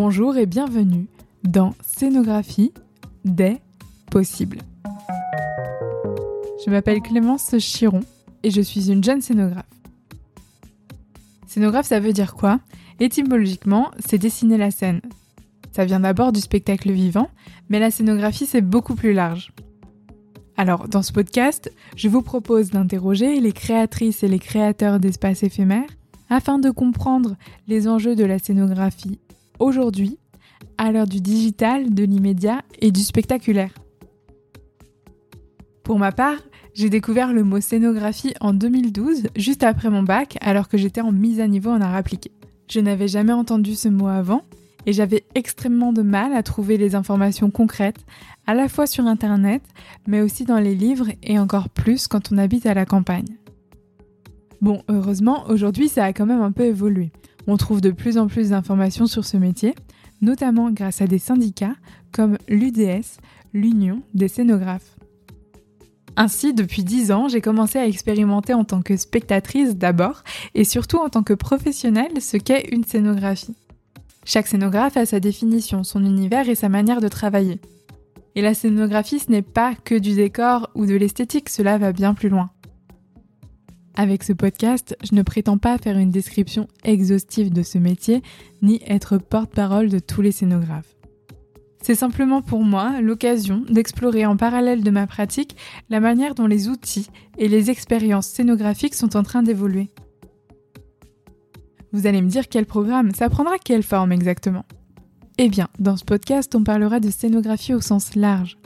Bonjour et bienvenue dans Scénographie des possibles. Je m'appelle Clémence Chiron et je suis une jeune scénographe. Scénographe, ça veut dire quoi? Étymologiquement, c'est dessiner la scène. Ça vient d'abord du spectacle vivant, mais la scénographie, c'est beaucoup plus large. Alors, dans ce podcast, je vous propose d'interroger les créatrices et les créateurs d'espaces éphémères afin de comprendre les enjeux de la scénographie aujourd'hui, à l'heure du digital, de l'immédiat et du spectaculaire. Pour ma part, j'ai découvert le mot scénographie en 2012, juste après mon bac, alors que j'étais en mise à niveau en art appliqué. Je n'avais jamais entendu ce mot avant, et j'avais extrêmement de mal à trouver les informations concrètes, à la fois sur Internet, mais aussi dans les livres et encore plus quand on habite à la campagne. Bon, heureusement, aujourd'hui ça a quand même un peu évolué. On trouve de plus en plus d'informations sur ce métier, notamment grâce à des syndicats comme l'UDS, l'Union des scénographes. Ainsi, depuis 10 ans, j'ai commencé à expérimenter en tant que spectatrice d'abord et surtout en tant que professionnelle ce qu'est une scénographie. Chaque scénographe a sa définition, son univers et sa manière de travailler. Et la scénographie, ce n'est pas que du décor ou de l'esthétique, cela va bien plus loin. Avec ce podcast, je ne prétends pas faire une description exhaustive de ce métier, ni être porte-parole de tous les scénographes. C'est simplement pour moi l'occasion d'explorer en parallèle de ma pratique la manière dont les outils et les expériences scénographiques sont en train d'évoluer. Vous allez me dire quel programme, ça prendra quelle forme exactement? Eh bien, dans ce podcast, on parlera de scénographie au sens large.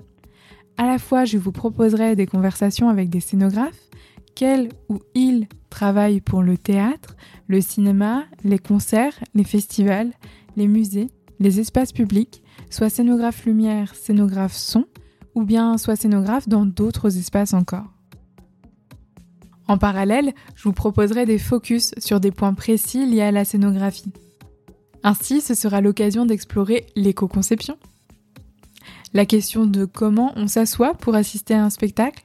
À la fois, je vous proposerai des conversations avec des scénographes, qu'elle ou il travaille pour le théâtre, le cinéma, les concerts, les festivals, les musées, les espaces publics, soit scénographe lumière, scénographe son, ou bien soit scénographe dans d'autres espaces encore. En parallèle, je vous proposerai des focus sur des points précis liés à la scénographie. Ainsi, ce sera l'occasion d'explorer l'éco-conception, la question de comment on s'assoit pour assister à un spectacle,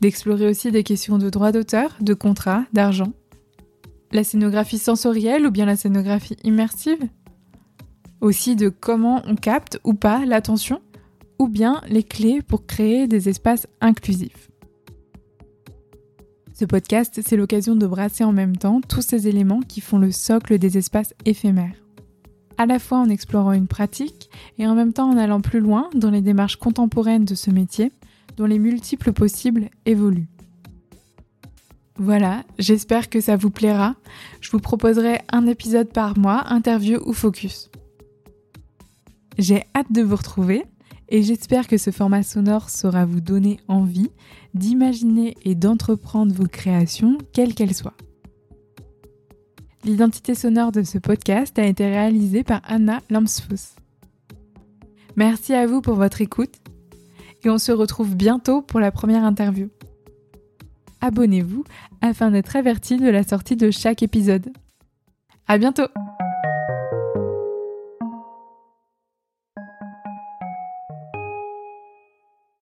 d'explorer aussi des questions de droit d'auteur, de contrat, d'argent. La scénographie sensorielle ou bien la scénographie immersive? Aussi de comment on capte ou pas l'attention ou bien les clés pour créer des espaces inclusifs. Ce podcast, c'est l'occasion de brasser en même temps tous ces éléments qui font le socle des espaces éphémères. À la fois en explorant une pratique et en même temps en allant plus loin dans les démarches contemporaines de ce métier dont les multiples possibles évoluent. Voilà, j'espère que ça vous plaira. Je vous proposerai un épisode par mois, interview ou focus. J'ai hâte de vous retrouver et j'espère que ce format sonore saura vous donner envie d'imaginer et d'entreprendre vos créations, quelles qu'elles soient. L'identité sonore de ce podcast a été réalisée par Anna Lamsfuss. Merci à vous pour votre écoute et on se retrouve bientôt pour la première interview. Abonnez-vous afin d'être averti de la sortie de chaque épisode. À bientôt!